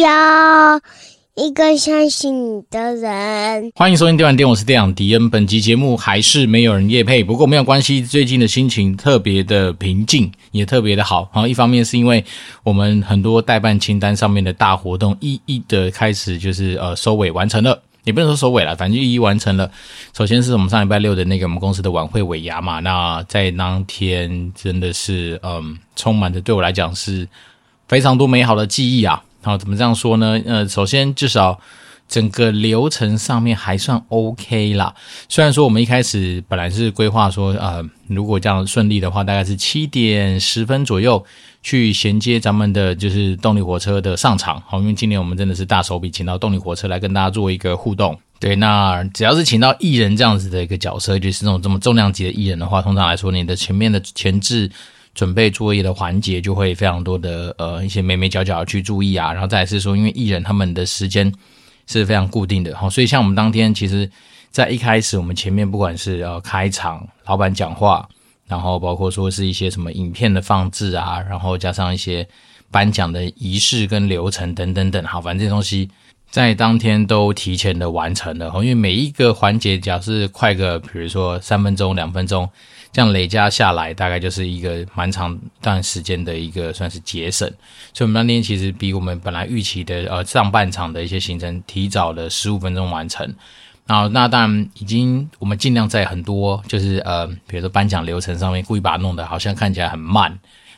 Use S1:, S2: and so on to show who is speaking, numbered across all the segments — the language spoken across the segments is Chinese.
S1: 要一个相信你的人。
S2: 欢迎收听电玩店，我是店长迪恩。本集节目还是没有人夜配，不过没有关系，最近的心情特别的平静，也特别的好。然后一方面是因为我们很多代办清单上面的大活动一一的开始就是呃收尾完成了。也不能说收尾了，反正就一一完成了。首先是我们上礼拜六的那个我们公司的晚会尾牙嘛，那在当天真的是嗯，充满着对我来讲是非常多美好的记忆啊。好，怎么这样说呢？呃，首先至少整个流程上面还算 OK 啦。虽然说我们一开始本来是规划说，呃，如果这样顺利的话，大概是七点十分左右。去衔接咱们的就是动力火车的上场，好，因为今年我们真的是大手笔请到动力火车来跟大家做一个互动。对，那只要是请到艺人这样子的一个角色，就是这种这么重量级的艺人的话，通常来说，你的前面的前置准备作业的环节就会非常多的呃一些眉眉角角去注意啊，然后再是说，因为艺人他们的时间是非常固定的，好，所以像我们当天其实，在一开始我们前面不管是呃开场，老板讲话。然后包括说是一些什么影片的放置啊，然后加上一些颁奖的仪式跟流程等等等，好，反正这些东西在当天都提前的完成了。因为每一个环节，只要是快个，比如说三分钟、两分钟，这样累加下来，大概就是一个蛮长段时间的一个算是节省。所以我们当天其实比我们本来预期的呃上半场的一些行程提早了十五分钟完成。好，那当然已经，我们尽量在很多就是呃，比如说颁奖流程上面故意把它弄得好像看起来很慢，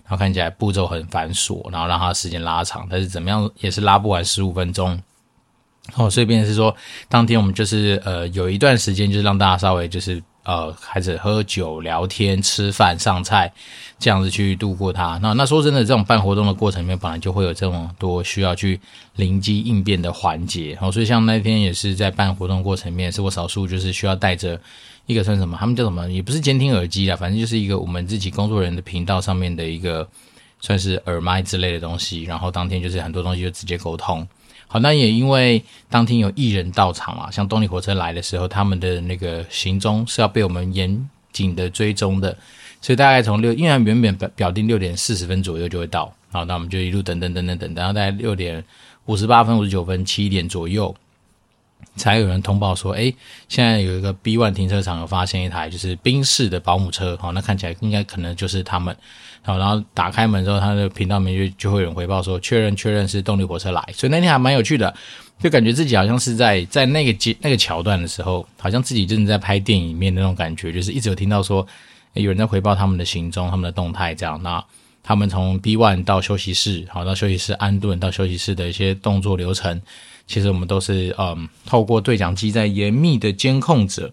S2: 然后看起来步骤很繁琐，然后让它时间拉长，但是怎么样也是拉不完十五分钟。哦，所以便是说，当天我们就是呃有一段时间就是让大家稍微就是。呃，开始喝酒、聊天、吃饭、上菜，这样子去度过它。那那说真的，这种办活动的过程里面，本来就会有这么多需要去灵机应变的环节。好，所以像那天也是在办活动过程里面，是我少数就是需要带着一个算什么，他们叫什么，也不是监听耳机啦，反正就是一个我们自己工作人的频道上面的一个算是耳麦之类的东西。然后当天就是很多东西就直接沟通。好，那也因为当天有艺人到场嘛，像动力火车来的时候，他们的那个行踪是要被我们严谨的追踪的，所以大概从六，因为原本表表定六点四十分左右就会到，好，那我们就一路等等等等等，然后大概六点五十八分、五十九分、七点左右，才有人通报说，诶，现在有一个 B One 停车场有发现一台就是宾士的保姆车，好，那看起来应该可能就是他们。好，然后打开门之后，他的频道里面就就会有人回报说，确认确认是动力火车来，所以那天还蛮有趣的，就感觉自己好像是在在那个节那个桥段的时候，好像自己正在拍电影面那种感觉，就是一直有听到说有人在回报他们的行踪、他们的动态这样。那他们从 B one 到休息室，好到休息室安顿到休息室的一些动作流程，其实我们都是嗯透过对讲机在严密的监控着。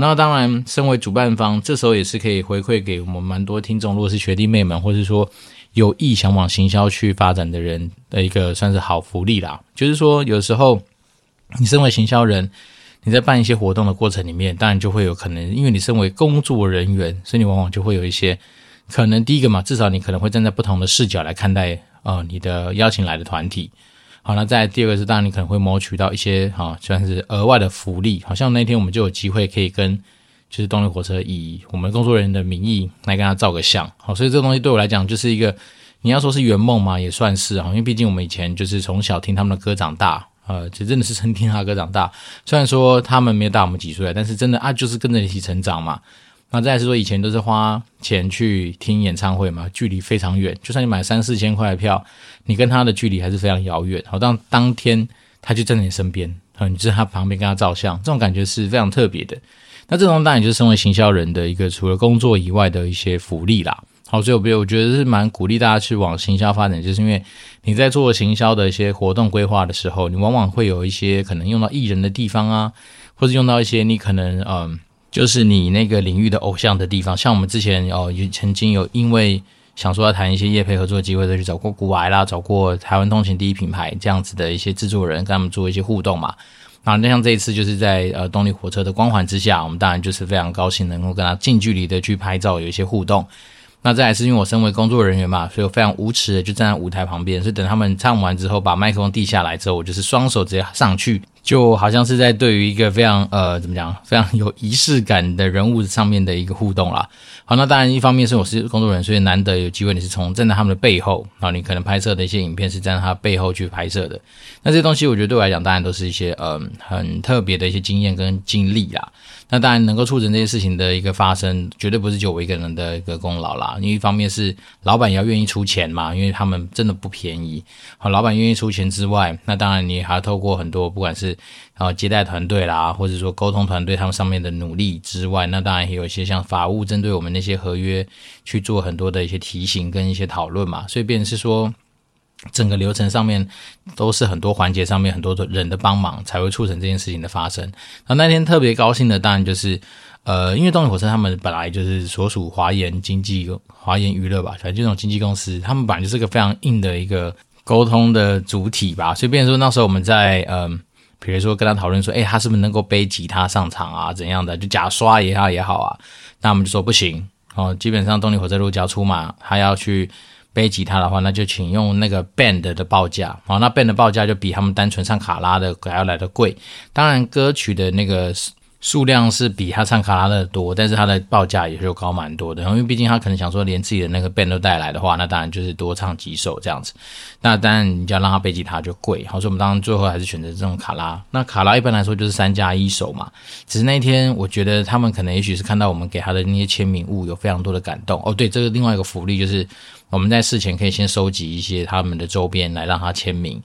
S2: 那当然，身为主办方，这时候也是可以回馈给我们蛮多听众，如果是学弟妹们，或是说有意想往行销去发展的人的一个算是好福利啦。就是说，有时候你身为行销人，你在办一些活动的过程里面，当然就会有可能，因为你身为工作人员，所以你往往就会有一些可能。第一个嘛，至少你可能会站在不同的视角来看待呃你的邀请来的团体。好，那再第二个是，当然你可能会谋取到一些哈，算是额外的福利。好像那天我们就有机会可以跟就是动力火车以我们工作人员的名义来跟他照个相。好，所以这个东西对我来讲就是一个你要说是圆梦嘛，也算是啊，因为毕竟我们以前就是从小听他们的歌长大，呃，就真的是真听他歌长大。虽然说他们没有大我们几岁，但是真的啊，就是跟着一起成长嘛。那再是说，以前都是花钱去听演唱会嘛，距离非常远。就算你买三四千块的票，你跟他的距离还是非常遥远。好，当当天他就站在你身边，啊，你就在他旁边跟他照相，这种感觉是非常特别的。那这种当然就是身为行销人的一个除了工作以外的一些福利啦。好，所以我我觉得是蛮鼓励大家去往行销发展，就是因为你在做行销的一些活动规划的时候，你往往会有一些可能用到艺人的地方啊，或者用到一些你可能嗯。就是你那个领域的偶像的地方，像我们之前哦，也曾经有因为想说要谈一些业配合作机会，再去找过股癌啦，找过台湾通勤第一品牌这样子的一些制作人，跟他们做一些互动嘛。那那像这一次就是在呃动力火车的光环之下，我们当然就是非常高兴能够跟他近距离的去拍照，有一些互动。那再来是因为我身为工作人员嘛，所以我非常无耻的就站在舞台旁边，所以等他们唱完之后，把麦克风递下来之后，我就是双手直接上去就好像是在对于一个非常呃怎么讲，非常有仪式感的人物上面的一个互动啦。好，那当然一方面是我是工作人员，所以难得有机会你是从站在他们的背后，然后你可能拍摄的一些影片是站在他背后去拍摄的。那这些东西我觉得对我来讲，当然都是一些嗯、很特别的一些经验跟经历啦。那当然能够促成这些事情的一个发生，绝对不是就我一个人的一个功劳啦。因为一方面是老板也要愿意出钱嘛，因为他们真的不便宜。好，老板愿意出钱之外，那当然你还要透过很多不管是呃接待团队啦，或者说沟通团队他们上面的努力之外，那当然也有一些像法务针对我们那些合约去做很多的一些提醒跟一些讨论嘛。所以变成是说。整个流程上面都是很多环节上面很多的人的帮忙，才会促成这件事情的发生。那那天特别高兴的当然就是，呃，因为动力火车他们本来就是所属华研经纪、华研娱乐吧，反正这种经纪公司，他们本来就是个非常硬的一个沟通的主体吧。所以，变成说那时候我们在，嗯、比如说跟他讨论说，诶，他是不是能够背吉他上场啊？怎样的？就假刷也好也好啊。那我们就说不行哦，基本上动力火车如果要出马，他要去。背吉他的话，那就请用那个 band 的报价。哦，那 band 的报价就比他们单纯上卡拉的还要来的贵。当然，歌曲的那个数量是比他唱卡拉的多，但是他的报价也就高蛮多的。因为毕竟他可能想说，连自己的那个 band 都带来的话，那当然就是多唱几首这样子。那当然，你就要让他背吉他就贵。好，所以我们当然最后还是选择这种卡拉。那卡拉一般来说就是三加一首嘛。只是那一天，我觉得他们可能也许是看到我们给他的那些签名物有非常多的感动。哦，对，这个另外一个福利就是。我们在事前可以先收集一些他们的周边来让他签名。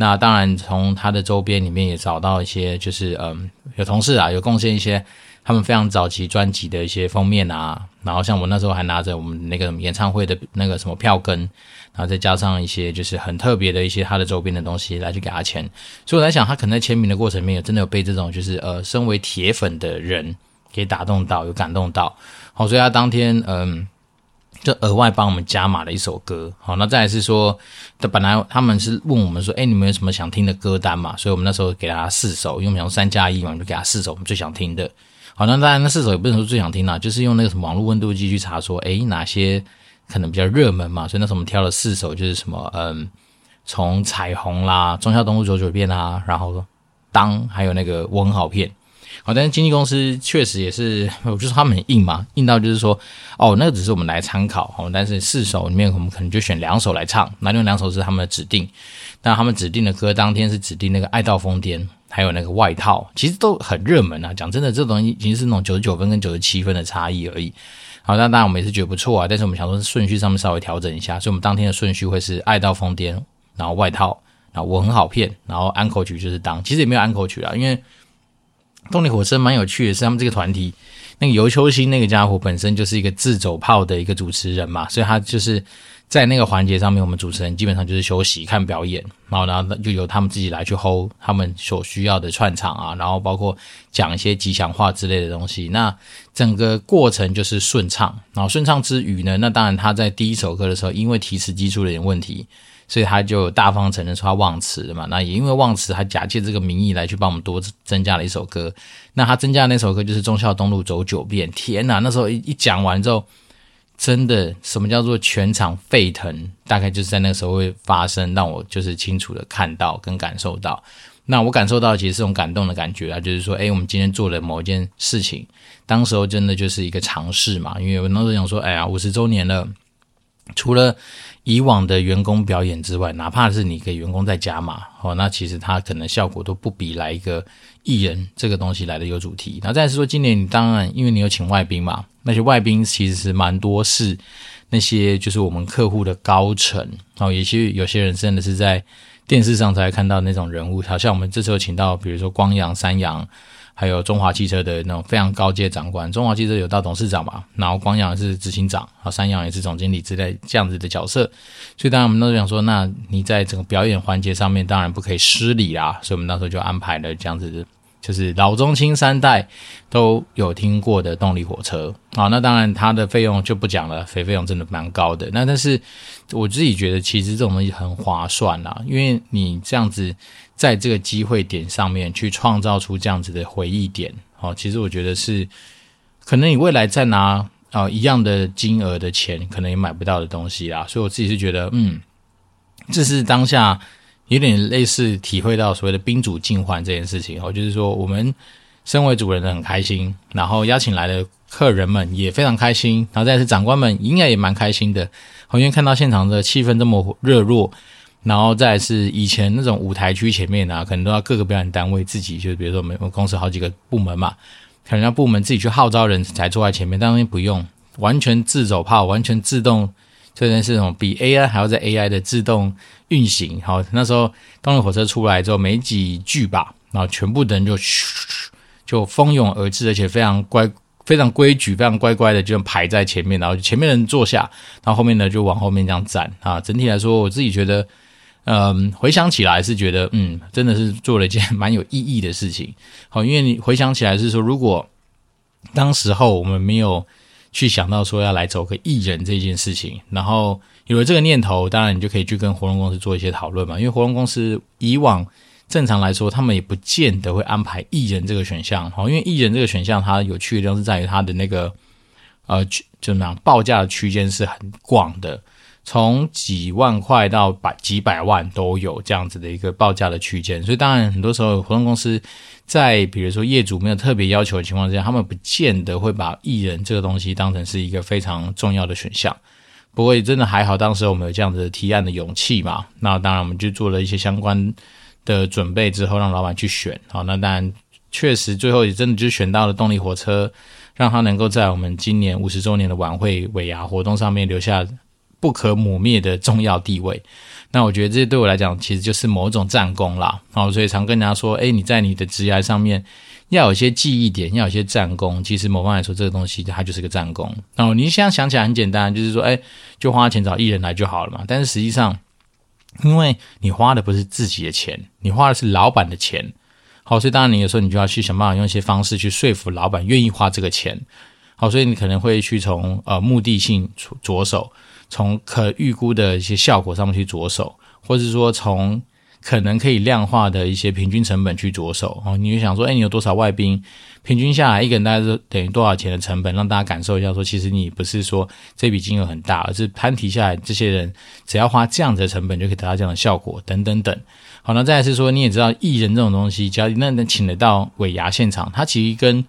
S2: 那当然，从他的周边里面也找到一些，就是嗯，有同事啊，有贡献一些他们非常早期专辑的一些封面啊。然后像我那时候还拿着我们那个演唱会的那个什么票根，然后再加上一些就是很特别的一些他的周边的东西来去给他签。所以我在想，他可能在签名的过程里面有真的有被这种就是呃，身为铁粉的人给打动到，有感动到。好，所以他当天嗯。就额外帮我们加码了一首歌，好，那再来是说，他本来他们是问我们说，哎，你们有什么想听的歌单嘛？所以我们那时候给他四首，因为我们想三加一嘛，就给他四首我们最想听的。好，那当然那四首也不能说最想听啦，就是用那个什么网络温度计去查说，哎，哪些可能比较热门嘛？所以那时候我们挑了四首，就是什么，嗯，从彩虹啦，忠孝东路九九变啊，然后当还有那个我很好骗。好，但是经纪公司确实也是，我就是他们很硬嘛，硬到就是说，哦，那个只是我们来参考，哦，但是四首里面我们可能就选两首来唱，那另外两首是他们的指定，那他们指定的歌当天是指定那个《爱到疯癫》，还有那个外套，其实都很热门啊。讲真的，这东西已经是那种九十九分跟九十七分的差异而已。好，那当然我们也是觉得不错啊，但是我们想说顺序上面稍微调整一下，所以我们当天的顺序会是《爱到疯癫》，然后外套，然后我很好骗，然后安口曲就是当，其实也没有安口曲啊，因为。动力火车蛮有趣的是，他们这个团体，那个尤秋兴那个家伙本身就是一个自走炮的一个主持人嘛，所以他就是在那个环节上面，我们主持人基本上就是休息看表演，然后然后就由他们自己来去 hold 他们所需要的串场啊，然后包括讲一些吉祥话之类的东西。那整个过程就是顺畅，然后顺畅之余呢，那当然他在第一首歌的时候，因为提词机出了点问题。所以他就大方承认说他忘词了嘛，那也因为忘词，他假借这个名义来去帮我们多增加了一首歌。那他增加的那首歌就是忠孝东路走九遍。天哪，那时候一一讲完之后，真的什么叫做全场沸腾？大概就是在那个时候会发生，让我就是清楚的看到跟感受到。那我感受到其实是种感动的感觉啊，就是说，哎，我们今天做了某一件事情，当时候真的就是一个尝试嘛，因为我那时候想说，哎呀，五十周年了，除了。以往的员工表演之外，哪怕是你给员工在加码，哦，那其实他可能效果都不比来一个艺人这个东西来的有主题。那再是说，今年你当然因为你有请外宾嘛，那些外宾其实是蛮多是那些就是我们客户的高层，然后，也许有些人真的是在电视上才看到那种人物，好像我们这时候请到，比如说光阳、三阳。还有中华汽车的那种非常高阶长官，中华汽车有到董事长嘛，然后光阳是执行长，啊，三阳也是总经理之类这样子的角色，所以当然我们都想说，那你在整个表演环节上面当然不可以失礼啦，所以我们那时候就安排了这样子，就是老中青三代都有听过的动力火车，啊，那当然它的费用就不讲了，费费用真的蛮高的，那但是我自己觉得其实这种东西很划算啦，因为你这样子。在这个机会点上面去创造出这样子的回忆点，哦，其实我觉得是可能你未来再拿啊、一样的金额的钱，可能也买不到的东西啦。所以我自己是觉得，嗯，这是当下有点类似体会到所谓的宾主尽欢这件事情哦，就是说我们身为主人的很开心，然后邀请来的客人们也非常开心，然后再是长官们应该也蛮开心的，因为看到现场的气氛这么热络，然后再是以前那种舞台区前面啊，可能都要各个表演单位自己，就比如说我们我公司好几个部门嘛，可能要部门自己去号召人才坐在前面，当然不用，完全自走炮，完全自动。这件是这种比 AI 还要在 AI 的自动运行。好，那时候动力火车出来之后没几句吧，然后全部的人就嘘就蜂拥而至，而且非常乖、非常规矩、非常乖乖的就排在前面，然后前面的人坐下，然后后面呢就往后面这样站啊。整体来说，我自己觉得，嗯，回想起来是觉得，嗯，真的是做了一件蛮有意义的事情。好，因为你回想起来是说，如果当时候我们没有。去想到说要来走个艺人这件事情，然后有了这个念头，当然你就可以去跟活动公司做一些讨论嘛。因为活动公司以往正常来说，他们也不见得会安排艺人这个选项。好，因为艺人这个选项它有趣的地方是在于它的那个呃，就怎么样报价的区间是很广的。从几万块到百几百万都有这样子的一个报价的区间，所以当然很多时候活动公司在比如说业主没有特别要求的情况下，他们不见得会把艺人这个东西当成是一个非常重要的选项。不过也真的还好，当时我们有这样子的提案的勇气嘛。那当然我们就做了一些相关的准备之后，让老板去选。好，那当然确实最后也真的就选到了动力火车，让他能够在我们今年五十周年的晚会尾牙活动上面留下。不可磨灭的重要地位，那我觉得这对我来讲其实就是某种战功啦。哦，所以常跟人家说，诶，你在你的职业上面要有一些记忆点，要有一些战功。其实某方来说，这个东西它就是个战功。然后你现在想起来很简单，就是说，诶，就花钱找艺人来就好了嘛。但是实际上，因为你花的不是自己的钱，你花的是老板的钱。好，所以当然你有时候你就要去想办法用一些方式去说服老板愿意花这个钱。好，所以你可能会去从呃目的性着手。从可预估的一些效果上面去着手，或者是说从可能可以量化的一些平均成本去着手哦。你就想说，哎，你有多少外宾？平均下来一个人大概是等于多少钱的成本？让大家感受一下，说其实你不是说这笔金额很大，而是摊提下来，这些人只要花这样子的成本就可以得到这样的效果，等等等。好，那再来是说，你也知道艺人这种东西，只要那能请得到尾牙现场，它其实跟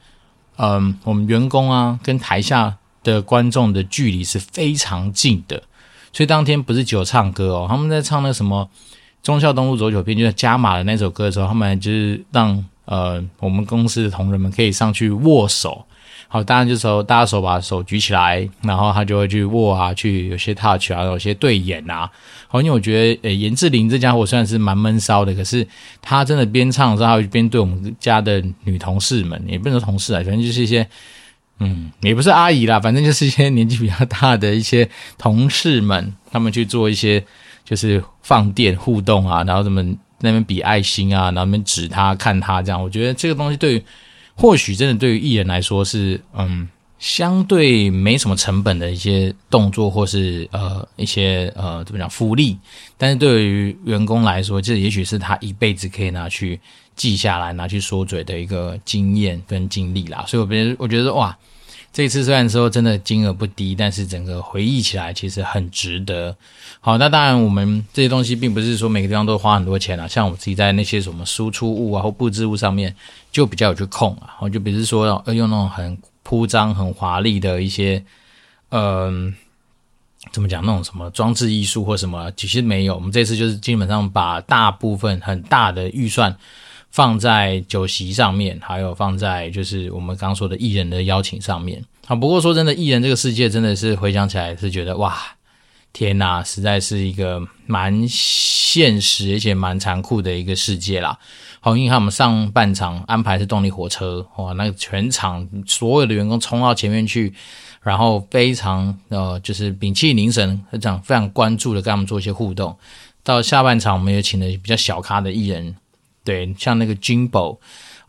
S2: 嗯我们员工啊，跟台下。的观众的距离是非常近的，所以当天不是只有唱歌哦，他们在唱那什么忠孝东路走九遍，就是加码的那首歌的时候，他们就是让呃我们公司的同仁们可以上去握手，好，当然就是说大家手把手举起来，然后他就会去握啊，去有些 touch 啊，有些对眼啊，好，因为我觉得呃严志玲这家伙虽然是蛮闷骚的，可是他真的边唱的时候，他会边对我们家的女同事们，也不能说同事啊，反正就是一些。嗯，也不是阿姨啦，反正就是一些年纪比较大的一些同事们，他们去做一些就是放电互动啊，然后他们那边比爱心啊，然后那边指他看他这样，我觉得这个东西对于或许真的对于艺人来说是嗯相对没什么成本的一些动作，或是呃一些呃怎么讲福利，但是对于员工来说，这也许是他一辈子可以拿去记下来、拿去说嘴的一个经验跟经历啦。所以我别人，我觉得哇。这次虽然说真的金额不低，但是整个回忆起来其实很值得。好，那当然我们这些东西并不是说每个地方都花很多钱啊，像我自己在那些什么输出物啊或布置物上面就比较有去控啊。我就比如说要用那种很铺张、很华丽的一些，嗯、怎么讲那种什么装置艺术或什么，其实没有。我们这次就是基本上把大部分很大的预算。放在酒席上面，还有放在就是我们刚刚说的艺人的邀请上面。啊，不过说真的，艺人这个世界真的是回想起来是觉得哇，天哪，实在是一个蛮现实而且蛮残酷的一个世界啦。好，因为看我们上半场安排是动力火车，哇，那个全场所有的员工冲到前面去，然后非常呃就是屏气凝神，这样非常关注的跟他们做一些互动。到下半场，我们也请了比较小咖的艺人。对，像那个 Jimbo，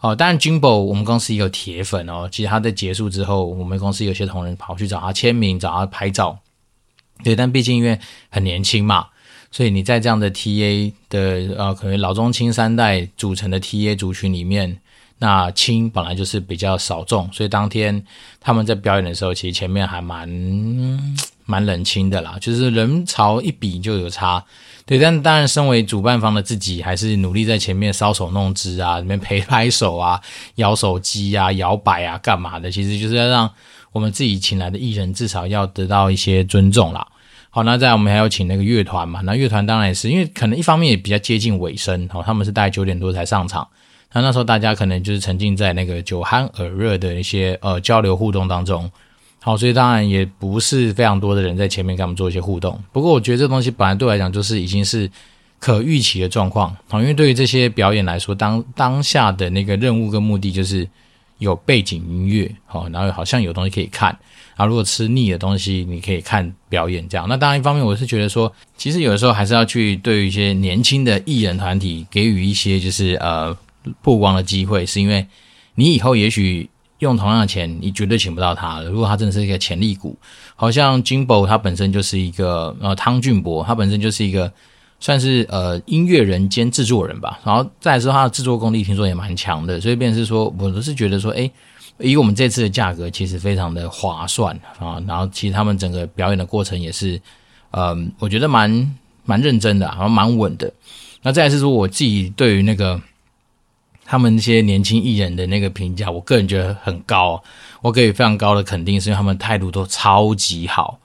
S2: 哦，当然 Jimbo 我们公司也有铁粉哦。其实他在结束之后，我们公司有些同仁跑去找他签名，找他拍照。对，但毕竟因为很年轻嘛，所以你在这样的 TA 的呃，可能老中青三代组成的 TA 族群里面，那青本来就是比较少众，所以当天他们在表演的时候，其实前面还蛮蛮冷清的啦，就是人潮一比就有差。对，但当然，身为主办方的自己，还是努力在前面搔首弄姿啊，里面陪拍手啊，摇手机啊，摇摆啊，干嘛的？其实就是要让我们自己请来的艺人至少要得到一些尊重啦。好，那再我们还要请那个乐团嘛？那乐团当然也是，因为可能一方面也比较接近尾声，好，他们是大概九点多才上场。那那时候大家可能就是沉浸在那个酒酣耳热的一些呃交流互动当中。好，所以当然也不是非常多的人在前面跟我们做一些互动。不过我觉得这东西本来对我来讲就是已经是可预期的状况。好，因为对于这些表演来说，当当下的那个任务跟目的就是有背景音乐，好，然后好像有东西可以看。啊如果吃腻的东西，你可以看表演这样。那当然一方面我是觉得说，其实有的时候还是要去对于一些年轻的艺人团体给予一些就是呃曝光的机会，是因为你以后也许。用同样的钱，你绝对请不到他的。如果他真的是一个潜力股，好像 Jimbo 他本身就是一个呃汤俊博，他本身就是一个算是呃音乐人兼制作人吧。然后再来说他的制作功力，听说也蛮强的。所以便是说，我都是觉得说，诶，以我们这次的价格，其实非常的划算啊。然后其实他们整个表演的过程也是，呃，我觉得蛮蛮认真的，然后蛮稳的。那再来是说，我自己对于那个。他们那些年轻艺人的那个评价，我个人觉得很高，我给予非常高的肯定，是因为他们态度都超级好。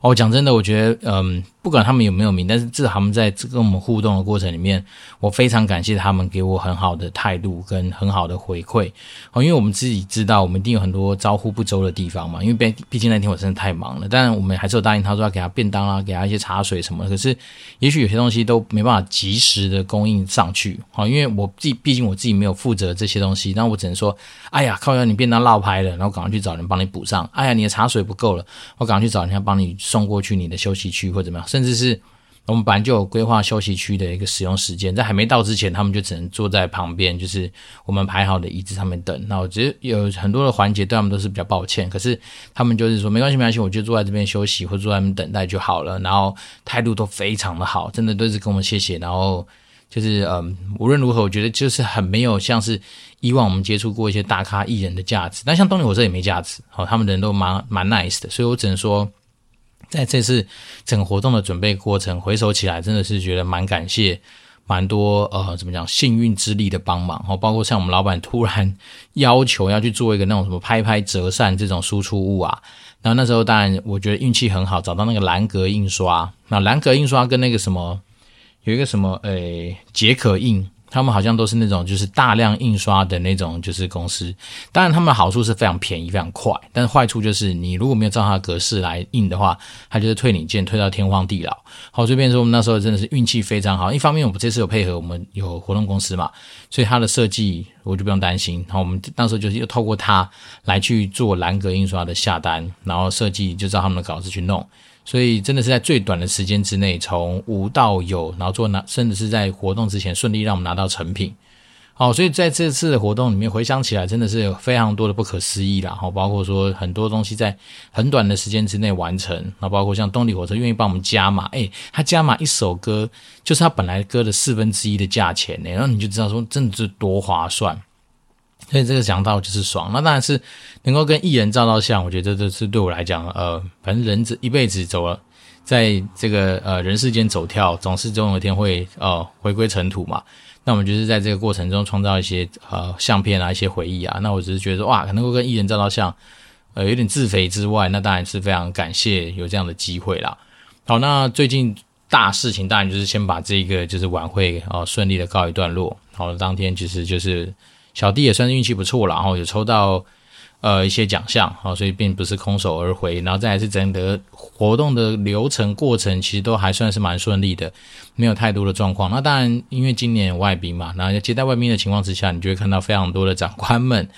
S2: 哦，讲真的，我觉得，嗯，不管他们有没有名，但是至少他们在跟我们互动的过程里面，我非常感谢他们给我很好的态度跟很好的回馈。哦，因为我们自己知道，我们一定有很多招呼不周的地方嘛。因为毕毕竟那天我真的太忙了，但我们还是有答应他说要给他便当啊，给他一些茶水什么的。可是，也许有些东西都没办法及时的供应上去。好，因为我自己毕竟我自己没有负责这些东西，那我只能说，哎呀，靠，要你便当落拍了，然后赶快去找人帮你补上。哎呀，你的茶水不够了，我赶快去找人家帮你。送过去你的休息区或怎么样，甚至是我们本来就有规划休息区的一个使用时间，在还没到之前，他们就只能坐在旁边，就是我们排好的椅子上面等。那我觉得有很多的环节对他们都是比较抱歉，可是他们就是说没关系没关系，我就坐在这边休息或坐在那边等待就好了。然后态度都非常的好，真的都是跟我们谢谢。然后就是嗯，无论如何，我觉得就是很没有像是以往我们接触过一些大咖艺人的价值，但像东尼火车也没价值。好，他们人都蛮蛮 nice 的，所以我只能说。在这次整个活动的准备过程，回首起来，真的是觉得蛮感谢，蛮多呃，怎么讲，幸运之力的帮忙哦，包括像我们老板突然 要求要去做一个那种什么拍拍折扇这种输出物啊，然后那时候当然我觉得运气很好，找到那个蓝格印刷，那蓝格印刷跟那个什么有一个什么诶捷可印。他们好像都是那种就是大量印刷的那种就是公司，当然他们的好处是非常便宜、非常快，但是坏处就是你如果没有照它格式来印的话，它就是退你件，退到天荒地老。好，这边说我们那时候真的是运气非常好，一方面我们这次有配合我们有活动公司嘛，所以它的设计我就不用担心。然后我们那时候就是又透过它来去做蓝格印刷的下单，然后设计就照他们的稿子去弄。所以真的是在最短的时间之内，从无到有，然后做拿，甚至是在活动之前顺利让我们拿到成品。好，所以在这次的活动里面，回想起来真的是有非常多的不可思议啦。好，包括说很多东西在很短的时间之内完成，那包括像动力火车愿意帮我们加码，诶，他加码一首歌就是他本来歌的四分之一的价钱呢，然后你就知道说真的是多划算。所以这个讲到就是爽，那当然是能够跟艺人照到相，我觉得这是对我来讲，呃，反正人这一辈子走了，在这个呃人世间走跳，总是总有一天会呃回归尘土嘛。那我们就是在这个过程中创造一些呃相片啊，一些回忆啊。那我只是觉得说哇，能够跟艺人照到相，呃，有点自肥之外，那当然是非常感谢有这样的机会啦。好，那最近大事情当然就是先把这个就是晚会啊，呃，顺利的告一段落。好，当天其实就是。小弟也算是运气不错了，然后有抽到呃一些奖项，好，所以并不是空手而回。然后再来是整个活动的流程过程，其实都还算是蛮顺利的，没有太多的状况。那当然，因为今年有外宾嘛，然后接待外宾的情况之下，你就会看到非常多的长官们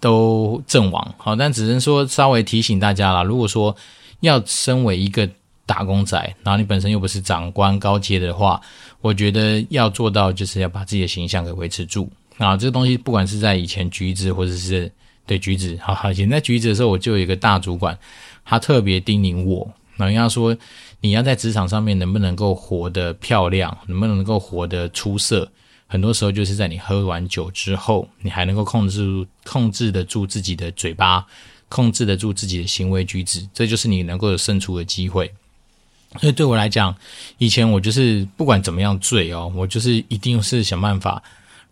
S2: 都阵亡。好，但只能说稍微提醒大家啦，如果说要身为一个打工仔，然后你本身又不是长官高阶的话，我觉得要做到就是要把自己的形象给维持住。啊，这个东西不管是在以前橘子，或者是对橘子，好好，以前在橘子的时候，我就有一个大主管，他特别叮咛我，那人家说你要在职场上面能不能够活得漂亮，能不能够活得出色，很多时候就是在你喝完酒之后，你还能够控制控制得住自己的嘴巴，控制得住自己的行为举止，这就是你能够有胜出的机会。所以对我来讲，以前我就是不管怎么样醉哦，我就是一定是想办法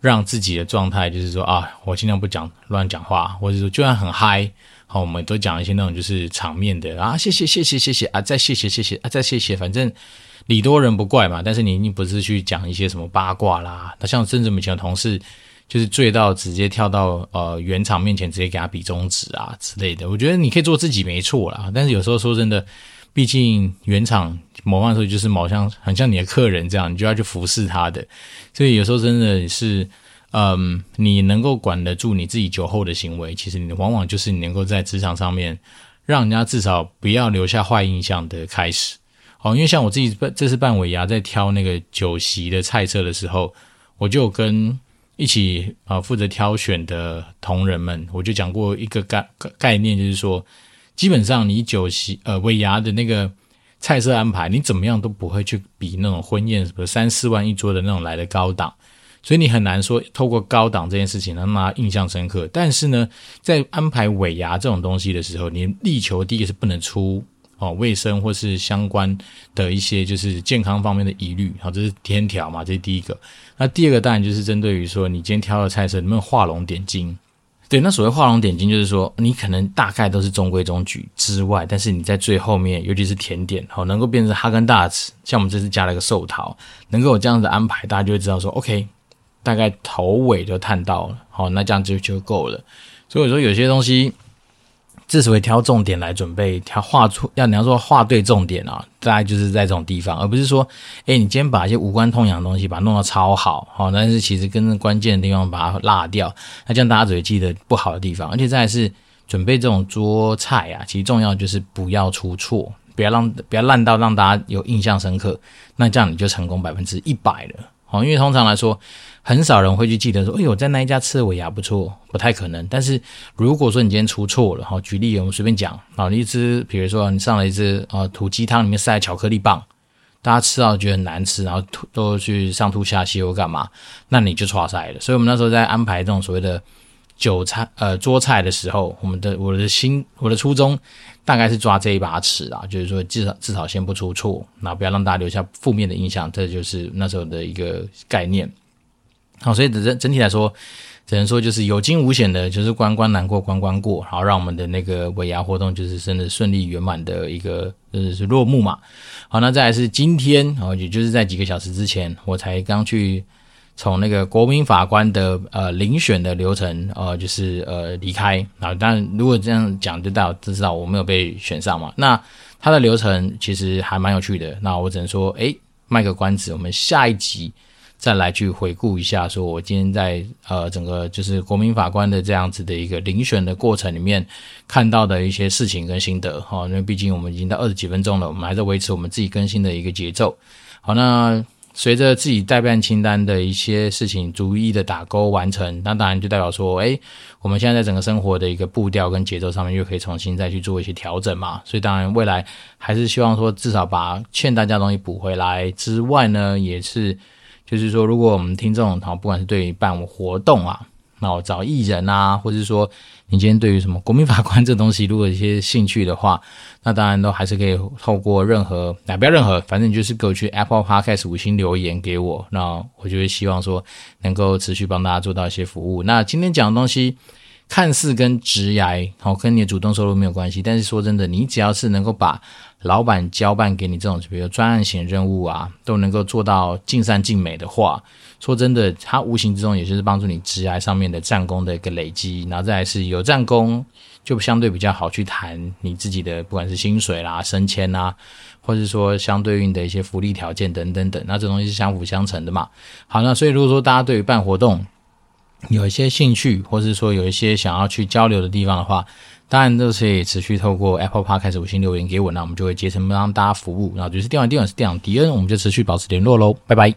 S2: 让自己的状态，就是说啊，我尽量不讲乱讲话，或者说就算很嗨，好，我们都讲一些那种就是场面的啊，谢谢谢谢谢谢啊，再谢谢谢谢啊，再谢谢，反正礼多人不怪嘛。但是你你不是去讲一些什么八卦啦，那像甚至以前的同事，就是醉到直接跳到呃原厂面前，直接给他比中指啊之类的。我觉得你可以做自己没错啦，但是有时候说真的。毕竟原厂某方时候就是某像很像你的客人这样，你就要去服侍他的，所以有时候真的是，嗯，你能够管得住你自己酒后的行为，其实你往往就是你能够在职场上面让人家至少不要留下坏印象的开始。哦，因为像我自己这次办尾牙，在挑那个酒席的菜色的时候，我就跟一起啊负责挑选的同仁们，我就讲过一个概概念，就是说。基本上，你酒席呃尾牙的那个菜色安排，你怎么样都不会去比那种婚宴什么三四万一桌的那种来的高档，所以你很难说透过高档这件事情让他印象深刻。但是呢，在安排尾牙这种东西的时候，你力求第一个是不能出哦卫生或是相关的一些就是健康方面的疑虑，好，这是天条嘛，这是第一个。那第二个当然就是针对于说你今天挑的菜色能不能画龙点睛。对，那所谓画龙点睛，就是说你可能大概都是中规中矩之外，但是你在最后面，尤其是甜点，好能够变成哈根达斯，像我们这次加了一个寿桃，能够有这样子安排，大家就会知道说，OK，大概头尾就探到了，好，那这样就就够了。所以说有些东西。至所以挑重点来准备，挑画出要你要说画对重点啊，大概就是在这种地方，而不是说，哎，你今天把一些无关痛痒的东西把它弄得超好，好，但是其实跟那关键的地方把它落掉，那这样大家只会记得不好的地方。而且再来是准备这种桌菜啊，其实重要就是不要出错，不要让不要烂到让大家有印象深刻，那这样你就成功百分之一百了。好，因为通常来说。很少人会去记得说，哎呦，在那一家吃的尾牙不错，不太可能。但是如果说你今天出错了，哈，举例我们随便讲，啊，你一只，比如说你上了一只啊土鸡汤里面塞巧克力棒，大家吃到觉得很难吃，然后吐都去上吐下泻或干嘛，那你就错塞了。所以我们那时候在安排这种所谓的酒菜呃桌菜的时候，我们的我的心我的初衷大概是抓这一把尺啊，就是说至少至少先不出错，那不要让大家留下负面的印象，这就是那时候的一个概念。好，所以整整体来说，只能说就是有惊无险的，就是关关难过关关过，好，让我们的那个尾牙活动就是真的顺利圆满的一个就是落幕嘛。好，那再来是今天，哦，也就是在几个小时之前，我才刚去从那个国民法官的呃遴选的流程，呃，就是呃离开啊。当然，如果这样讲，就代表知道我没有被选上嘛。那它的流程其实还蛮有趣的。那我只能说，诶，卖个关子，我们下一集。再来去回顾一下，说我今天在呃整个就是国民法官的这样子的一个遴选的过程里面看到的一些事情跟心得哈，因为毕竟我们已经到二十几分钟了，我们还在维持我们自己更新的一个节奏。好，那随着自己待办清单的一些事情逐一的打勾完成，那当然就代表说，哎，我们现在在整个生活的一个步调跟节奏上面又可以重新再去做一些调整嘛。所以当然未来还是希望说至少把欠大家东西补回来之外呢，也是。就是说，如果我们听众好，不管是对于办活动啊，那我找艺人啊，或者是说你今天对于什么国民法官这东西，如果有一些兴趣的话，那当然都还是可以透过任何，啊不要任何，反正就是给我去 Apple Podcast 五星留言给我，那我就会希望说能够持续帮大家做到一些服务。那今天讲的东西。看似跟职涯好，跟你的主动收入没有关系，但是说真的，你只要是能够把老板交办给你这种，比如专案型任务啊，都能够做到尽善尽美的话，说真的，它无形之中也就是帮助你职涯上面的战功的一个累积，然后再来是有战功，就相对比较好去谈你自己的不管是薪水啦、升迁啦，或者说相对应的一些福利条件等等等，那这东西是相辅相成的嘛。好，那所以如果说大家对于办活动，有一些兴趣，或是说有一些想要去交流的地方的话，当然都可以持续透过 Apple Park 开始五星留言给我，那我们就会竭诚帮大家服务。然后就是电玩电玩是电玩迪恩，我们就持续保持联络喽，拜拜。